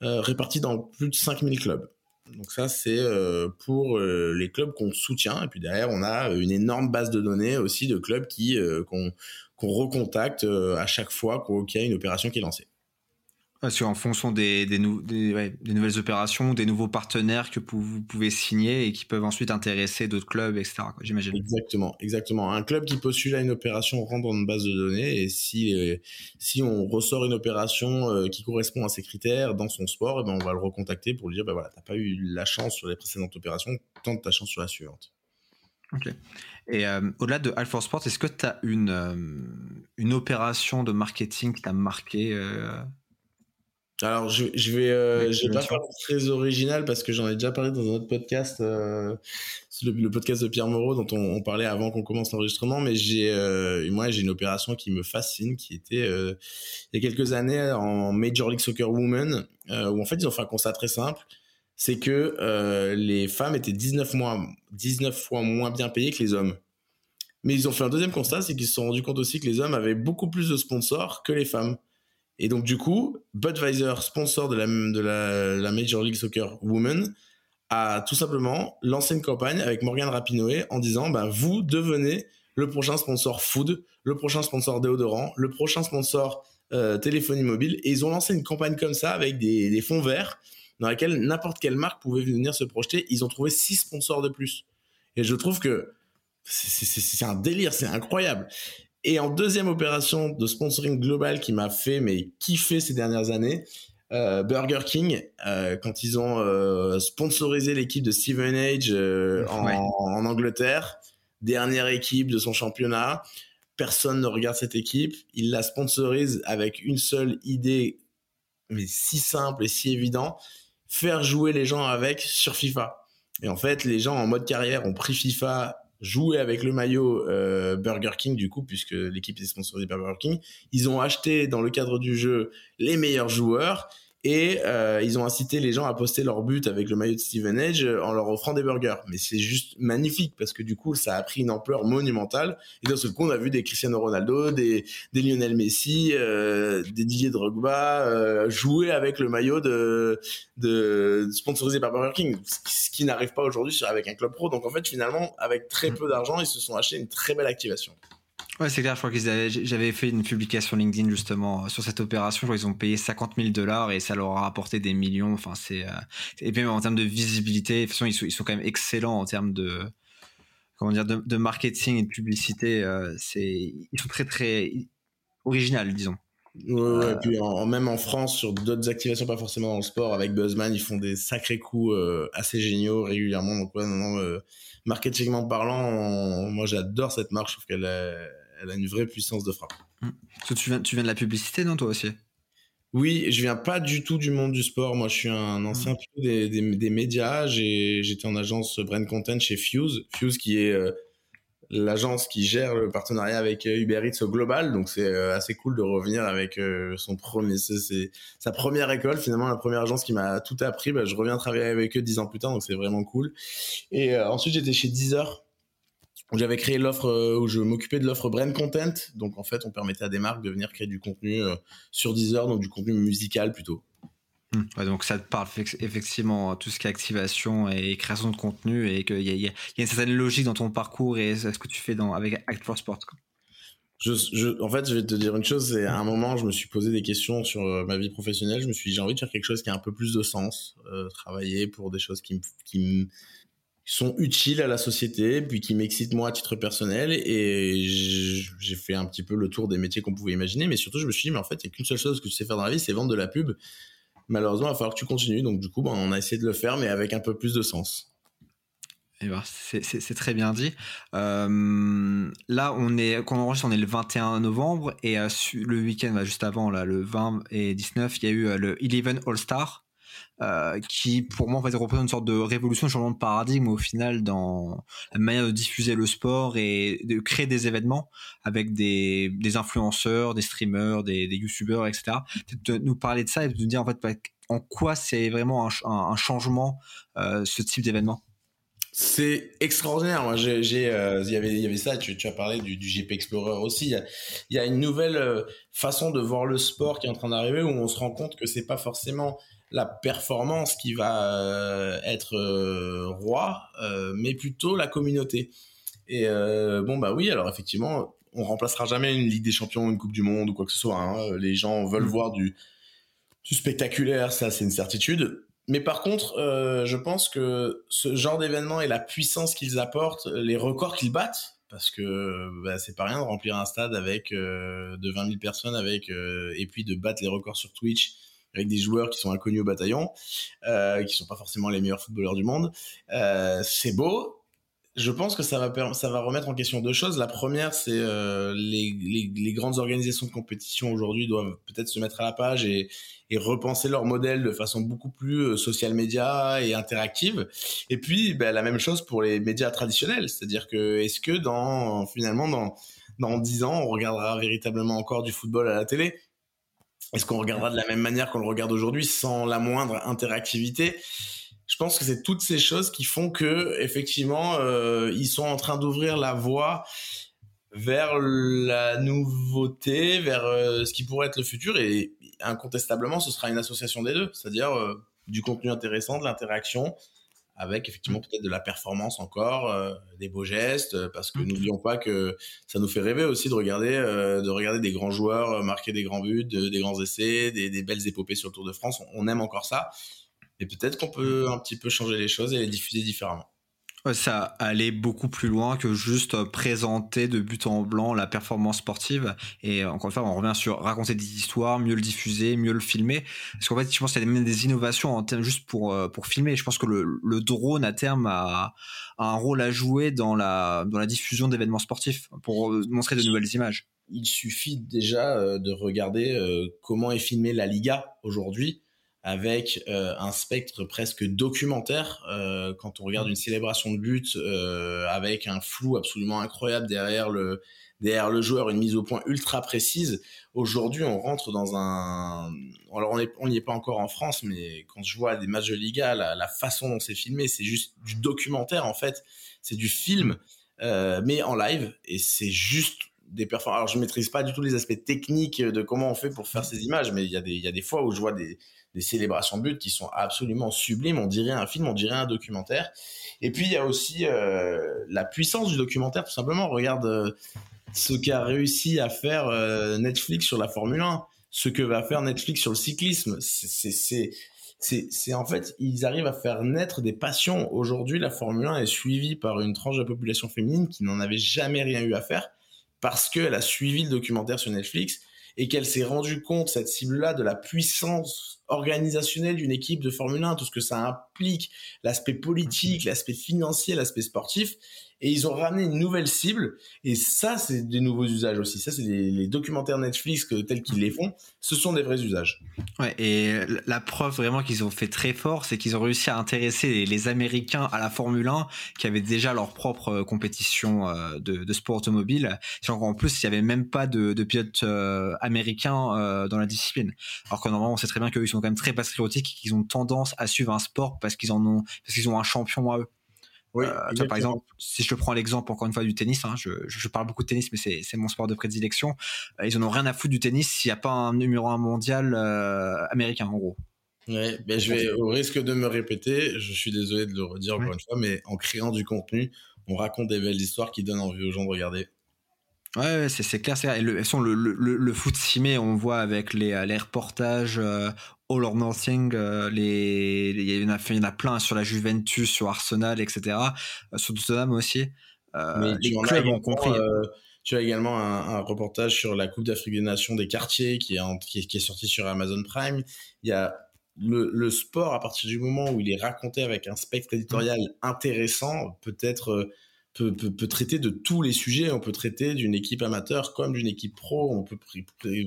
répartis dans plus de 5000 clubs. Donc ça, c'est euh, pour euh, les clubs qu'on soutient. Et puis derrière, on a une énorme base de données aussi de clubs qui euh, qu'on qu recontacte euh, à chaque fois qu'il y a une opération qui est lancée. Parce qu'en fonction des, des, nou des, ouais, des, nouvelles opérations, des nouveaux partenaires que vous pouvez signer et qui peuvent ensuite intéresser d'autres clubs, etc. J'imagine. Exactement, exactement. Un club qui postule à une opération rentre dans une base de données et si euh, si on ressort une opération euh, qui correspond à ces critères dans son sport, eh ben on va le recontacter pour lui dire ben voilà, t'as pas eu la chance sur les précédentes opérations, tente ta chance sur la suivante. Ok. Et euh, au-delà de Alpha Sport, est-ce que tu as une, euh, une opération de marketing qui t'a marqué euh alors, je, je vais, euh, je vais pas faire très original parce que j'en ai déjà parlé dans un autre podcast, euh, le, le, podcast de Pierre Moreau dont on, on parlait avant qu'on commence l'enregistrement. Mais j'ai, euh, moi, j'ai une opération qui me fascine, qui était euh, il y a quelques années en Major League Soccer Women, euh, où en fait ils ont fait un constat très simple, c'est que euh, les femmes étaient 19 mois, 19 fois moins bien payés que les hommes. Mais ils ont fait un deuxième constat, c'est qu'ils se sont rendus compte aussi que les hommes avaient beaucoup plus de sponsors que les femmes. Et donc, du coup, Budweiser, sponsor de la, Major League Soccer Women, a tout simplement lancé une campagne avec Morgan Rapinoe en disant bah, vous devenez le prochain sponsor food, le prochain sponsor déodorant, le prochain sponsor euh, téléphonie mobile. Et ils ont lancé une campagne comme ça avec des, des fonds verts dans laquelle n'importe quelle marque pouvait venir se projeter. Ils ont trouvé six sponsors de plus. Et je trouve que c'est un délire, c'est incroyable. Et en deuxième opération de sponsoring global qui m'a fait mais kiffer ces dernières années, euh, Burger King, euh, quand ils ont euh, sponsorisé l'équipe de Steven Age en, en, Angleterre, dernière équipe de son championnat, personne ne regarde cette équipe, ils la sponsorisent avec une seule idée, mais si simple et si évident, faire jouer les gens avec sur FIFA. Et en fait, les gens en mode carrière ont pris FIFA, joué avec le maillot euh, Burger King du coup, puisque l'équipe est sponsorisée par Burger King. Ils ont acheté dans le cadre du jeu les meilleurs joueurs et euh, ils ont incité les gens à poster leur but avec le maillot de Steven Edge euh, en leur offrant des burgers. Mais c'est juste magnifique parce que du coup, ça a pris une ampleur monumentale. Et dans ce coup, on a vu des Cristiano Ronaldo, des, des Lionel Messi, euh, des Didier Drogba euh, jouer avec le maillot de, de, sponsorisé par Burger King, ce qui n'arrive pas aujourd'hui avec un club pro. Donc en fait, finalement, avec très peu d'argent, ils se sont achetés une très belle activation. Ouais, c'est clair. Je crois qu'ils avaient, j'avais fait une publication LinkedIn justement euh, sur cette opération. Je crois qu'ils ont payé 50 000 dollars et ça leur a apporté des millions. Enfin, c'est euh, et puis en termes de visibilité, de toute façon, ils sont, ils sont quand même excellents en termes de comment dire de, marketing et de publicité. Euh, c'est ils sont très très original, disons. Ouais, ouais, et puis en, même en France, sur d'autres activations, pas forcément dans le sport, avec Buzzman, ils font des sacrés coups assez géniaux régulièrement. Donc, ouais, non, non, marketingment parlant, moi j'adore cette marche. Je trouve qu'elle est elle a une vraie puissance de frappe. Mmh. Tu, viens, tu viens de la publicité, non, toi aussi? Oui, je viens pas du tout du monde du sport. Moi, je suis un mmh. ancien des, des, médias. J'étais en agence brand content chez Fuse. Fuse, qui est euh, l'agence qui gère le partenariat avec euh, Uber Eats au global. Donc, c'est euh, assez cool de revenir avec son premier, c'est sa première école. Finalement, la première agence qui m'a tout appris. Bah, je reviens travailler avec eux dix ans plus tard. Donc, c'est vraiment cool. Et ensuite, j'étais chez Deezer où j'avais créé l'offre euh, où je m'occupais de l'offre brand content. Donc en fait, on permettait à des marques de venir créer du contenu euh, sur Deezer, donc du contenu musical plutôt. Hmm. donc ça te parle effectivement tout ce qui est activation et création de contenu et qu'il y, a une certaine logique dans ton parcours et ce que tu fais dans, avec Act for Sport. Je, en fait, je vais te dire une chose, c'est à un moment, je me suis posé des questions sur euh, ma vie professionnelle. Je me suis dit, j'ai envie de faire quelque chose qui a un peu plus de sens, travailler pour des choses qui, qui, sont utiles à la société, puis qui m'excitent moi à titre personnel. Et j'ai fait un petit peu le tour des métiers qu'on pouvait imaginer, mais surtout je me suis dit, mais en fait, il n'y a qu'une seule chose que tu sais faire dans la vie, c'est vendre de la pub. Malheureusement, il va falloir que tu continues. Donc du coup, ben, on a essayé de le faire, mais avec un peu plus de sens. Eh ben, c'est très bien dit. Euh, là, on est, quand on enregistre, on est le 21 novembre et euh, le week-end juste avant, là, le 20 et 19, il y a eu euh, le Eleven All Star euh, qui pour moi en fait représente une sorte de révolution, un changement de paradigme au final dans la manière de diffuser le sport et de créer des événements avec des, des influenceurs, des streamers, des, des youtubeurs, etc. Peut-être nous parler de ça et de nous dire en fait bah, en quoi c'est vraiment un, changement euh, ce type d'événement? C'est extraordinaire. J'ai, euh, il y avait, y avait ça. Tu, as parlé du, du, GP Explorer aussi. Il y, y a une nouvelle façon de voir le sport qui est en train d'arriver où on se rend compte que c'est pas forcément la performance qui va euh, être euh, roi, euh, mais plutôt la communauté. Et bon bah oui, alors effectivement, on remplacera jamais une Ligue des Champions, une Coupe du Monde ou quoi que ce soit. Hein. Les gens veulent mm. voir du, du spectaculaire, ça c'est une certitude. Mais par contre, je pense que ce genre d'événement et la puissance qu'ils apportent, les records qu'ils battent, parce que bah, c'est pas rien de remplir un stade avec de 20 000 personnes avec et puis de battre les records sur Twitch avec des joueurs qui sont inconnus au bataillon, euh, qui sont pas forcément les meilleurs footballeurs du monde. Euh, c'est beau. Je pense que ça va remettre en question deux choses. La première, c'est euh, les, grandes organisations de compétition aujourd'hui doivent peut-être se mettre à la page et, repenser leur modèle de façon beaucoup plus euh, social média et interactive. Et puis, ben, la même chose pour les médias traditionnels, c'est-à-dire que est-ce que dans finalement dans dans dix ans, on regardera véritablement encore du football à la télé? Est-ce qu'on regardera de la même manière qu'on le regarde aujourd'hui sans la moindre interactivité? Je pense que c'est toutes ces choses qui font que effectivement euh, ils sont en train d'ouvrir la voie vers la nouveauté, vers euh, ce qui pourrait être le futur et incontestablement ce sera une association des deux, c'est-à-dire euh, du contenu intéressant, de l'interaction avec effectivement peut-être de la performance encore, des beaux gestes, parce que n'oublions pas que ça nous fait rêver aussi de regarder, de regarder des grands joueurs marquer des grands buts, des grands essais, des, des, belles épopées sur le Tour de France. On aime encore ça. Et peut-être qu'on peut un petit peu changer les choses et les diffuser différemment. Ça allait beaucoup plus loin que juste présenter de but en blanc la performance sportive. Et encore une fois, on revient sur raconter des histoires, mieux le diffuser, mieux le filmer. Parce qu'en fait, je pense qu'il y a même des innovations en termes juste pour, euh, pour filmer. Je pense que le, le drone, à terme, a, a, un rôle à jouer dans la, dans la diffusion d'événements sportifs pour euh, montrer de nouvelles images. Il suffit déjà euh, de regarder comment est filmée la Liga aujourd'hui avec euh, un spectre presque documentaire euh, quand on regarde une célébration de but euh, avec un flou absolument incroyable derrière le derrière le joueur, une mise au point ultra précise. Aujourd'hui, on rentre dans un alors on n'y est pas encore en France, mais quand je vois des matchs de Liga, la, la façon dont c'est filmé, c'est juste du documentaire en fait, c'est du film mais en live et c'est juste des performances. Alors, je maîtrise pas du tout les aspects techniques de comment on fait pour faire ces images, mais il y a des, il y a des fois où je vois des, des célébrations de but qui sont absolument sublimes. On dirait un film, on dirait un documentaire. Et puis il y a aussi euh, la puissance du documentaire. Tout simplement, regarde euh, ce qu'a réussi à faire euh, Netflix sur la Formule 1, ce que va faire Netflix sur le cyclisme. C'est c'est en fait, ils arrivent à faire naître des passions. Aujourd'hui, la Formule 1 est suivie par une tranche de la population féminine qui n'en avait jamais rien eu à faire parce qu'elle a suivi le documentaire sur Netflix et qu'elle s'est rendue compte, cette cible-là, de la puissance organisationnelle d'une équipe de Formule 1, tout ce que ça implique, l'aspect politique, l'aspect financier, l'aspect sportif et ils ont ramené une nouvelle cible. Et ça c'est des nouveaux usages aussi. Ça c'est les, documentaires Netflix tels qu'ils les font. Ce sont des vrais usages. Ouais et la preuve vraiment qu'ils ont fait très fort c'est qu'ils ont réussi à intéresser les, Américains à la Formule 1 qui avaient déjà leur propre euh, compétition euh, de, sport automobile. En plus il n'y avait même pas de, pilotes euh, américains dans la discipline. Alors que normalement on sait très bien qu'ils sont quand même très patriotiques et qu'ils ont tendance à suivre un sport parce qu'ils en ont parce qu'ils ont un champion à eux oui, euh, par exemple, si je prends l'exemple encore une fois du tennis, hein, je, je, parle beaucoup de tennis, mais c'est mon sport de prédilection. Euh, ils en ont rien à foutre du tennis s'il n'y a pas un numéro un mondial euh, américain, en gros. Ouais, ben je vais au risque de me répéter, je suis désolé de le redire encore une fois, mais en créant du contenu, on raconte des belles histoires qui donnent envie aux gens de regarder. Ouais, c'est clair, c'est le, le, le, le, foot simé, on voit avec les, les reportages euh, All or Nothing, euh, les, il y, en a, il y en a plein sur la Juventus, sur Arsenal, etc. Euh, sur Tottenham aussi. Euh, les clubs ont compris. tu as également un, un, reportage sur la Coupe d'Afrique des Nations des quartiers qui est, qui, est, qui est sorti sur Amazon Prime. Il y a le, le, sport, à partir du moment où il est raconté avec un spectre éditorial intéressant, peut-être peut, peut, traiter de tous les sujets. On peut traiter d'une équipe amateur comme d'une équipe pro. On peut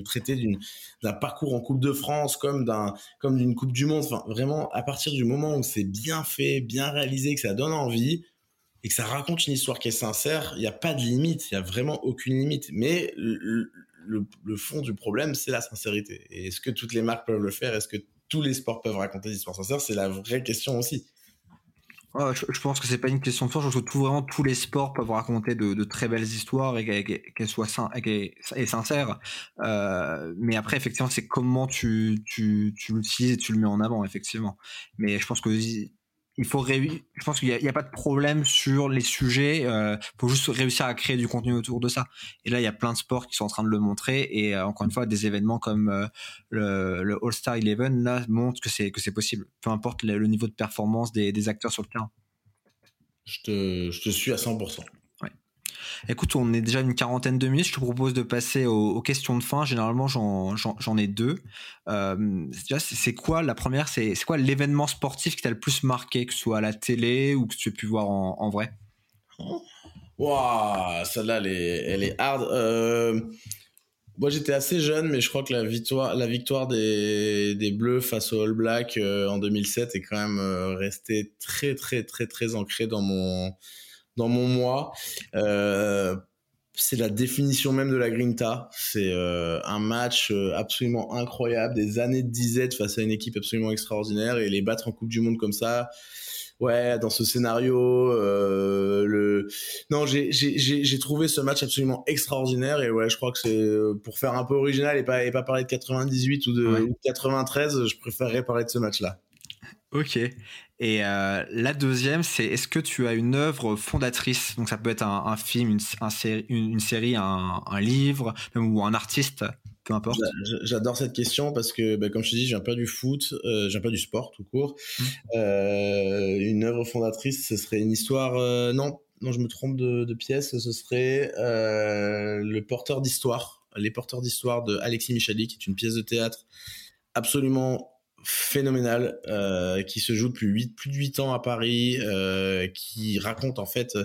traiter d'un parcours en Coupe de France comme d'un comme d'une Coupe du Monde. Enfin, vraiment, à partir du moment où c'est bien fait, bien réalisé, que ça donne envie et que ça raconte une histoire qui est sincère, il n'y a pas de limite. Il n'y a vraiment aucune limite. Mais le, le, fond du problème, c'est la sincérité. Est-ce que toutes les marques peuvent le faire? Est-ce que tous les sports peuvent raconter des histoires sincères? C'est la vraie question aussi je, pense que c'est pas une question de force. Je trouve tout, vraiment tous les sports peuvent raconter de, très belles histoires et qu'elles soient et sincères. Euh, mais après, effectivement, c'est comment tu, tu, tu l'utilises et tu le mets en avant, effectivement. Mais je pense que il faut je pense qu'il n'y a, pas de problème sur les sujets euh, faut juste réussir à créer du contenu autour de ça. Et là il y a plein de sports qui sont en train de le montrer et euh, encore une fois des événements comme euh, le, All Star Eleven là montrent que c'est que c'est possible. Peu importe le, niveau de performance des, des, acteurs sur le terrain. Je te, je te suis à 100% Écoute, on est déjà une quarantaine de minutes. Je te propose de passer aux, questions de fin. Généralement, j'en ai deux. Euh, c'est quoi la première C'est quoi l'événement sportif qui t'a le plus marqué, que ce soit à la télé ou que tu aies pu voir en, vrai? Waouh, celle-là, elle est, hard. Euh, moi, j'étais assez jeune, mais je crois que la victoire, la victoire des, des Bleus face aux All Blacks euh, en 2007 est quand même restée très, très, très, très ancrée dans mon dans mon moi. Euh, c'est la définition même de la grinta. C'est euh, un match euh, absolument incroyable, des années de disette face à une équipe absolument extraordinaire et les battre en Coupe du Monde comme ça. Ouais, dans ce scénario, euh, le non, j'ai trouvé ce match absolument extraordinaire et ouais, je crois que c'est pour faire un peu original et pas et pas parler de 98 ou de, ou de 93, je préférerais parler de ce match-là. Ok. Et euh, la deuxième, c'est est-ce que tu as une œuvre fondatrice? Donc ça peut être un, film, une, une, série, un, livre, ou un artiste, peu importe. J'adore cette question parce que, bah, comme je te dis, je viens pas du foot, euh, je viens pas du sport tout court. Mmh. Euh, une œuvre fondatrice, ce serait une histoire. Euh, non, non, je me trompe de, de pièce. Ce serait le porteur d'histoire, les porteurs d'histoire de Alexis Michali, qui est une pièce de théâtre absolument phénoménal euh, qui se joue depuis 8, plus de 8 ans à Paris, euh, qui raconte en fait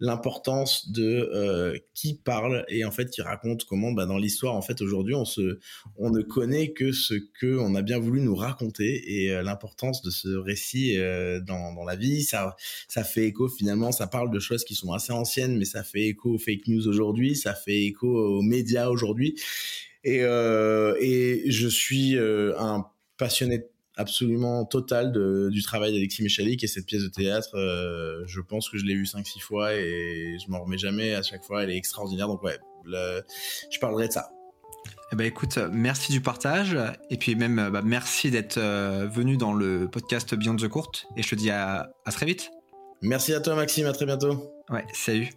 l'importance de euh, qui parle et en fait qui raconte comment bah, dans l'histoire en fait aujourd'hui on se on ne connaît que ce que on a bien voulu nous raconter et l'importance de ce récit dans, dans la vie. Ça ça fait écho finalement ça parle de choses qui sont assez anciennes mais ça fait écho aux fake news aujourd'hui ça fait écho aux médias aujourd'hui. Et, et je suis un passionné absolument total du travail d'Alexis Michalik et cette pièce de théâtre, euh, je pense que je l'ai vue 5-6 fois et je m'en remets jamais à chaque fois, elle est extraordinaire, donc ouais, je parlerai de ça. Eh ben écoute, merci du partage et puis même bah, merci d'être euh, venu dans le podcast Beyond the Court et je te dis à, à très vite. Merci à toi Maxime, à très bientôt. Ouais, salut.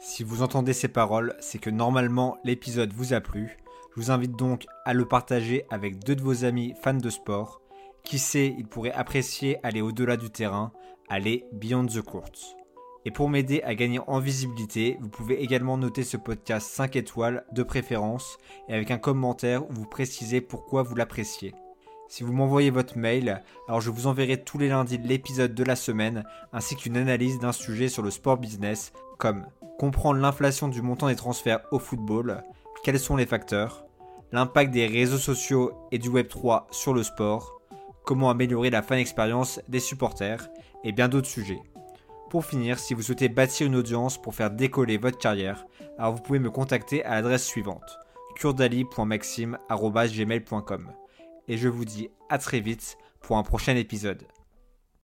Si vous entendez ces paroles, c'est que normalement l'épisode vous a plu je vous invite donc à le partager avec deux de vos amis fans de sport. Qui sait, ils pourraient apprécier aller au-delà du terrain, aller beyond the court. Et pour m'aider à gagner en visibilité, vous pouvez également noter ce podcast 5 étoiles de préférence et avec un commentaire où vous précisez pourquoi vous l'appréciez. Si vous m'envoyez votre mail, alors je vous enverrai tous les lundis l'épisode de la semaine ainsi qu'une analyse d'un sujet sur le sport business comme comprendre l'inflation du montant des transferts au football, quels sont les facteurs, l'impact des réseaux sociaux et du Web3 sur le sport, comment améliorer la fan expérience des supporters et bien d'autres sujets. Pour finir, si vous souhaitez bâtir une audience pour faire décoller votre carrière, alors vous pouvez me contacter à l'adresse suivante kurdali.maxime.gmail.com Et je vous dis à très vite pour un prochain épisode.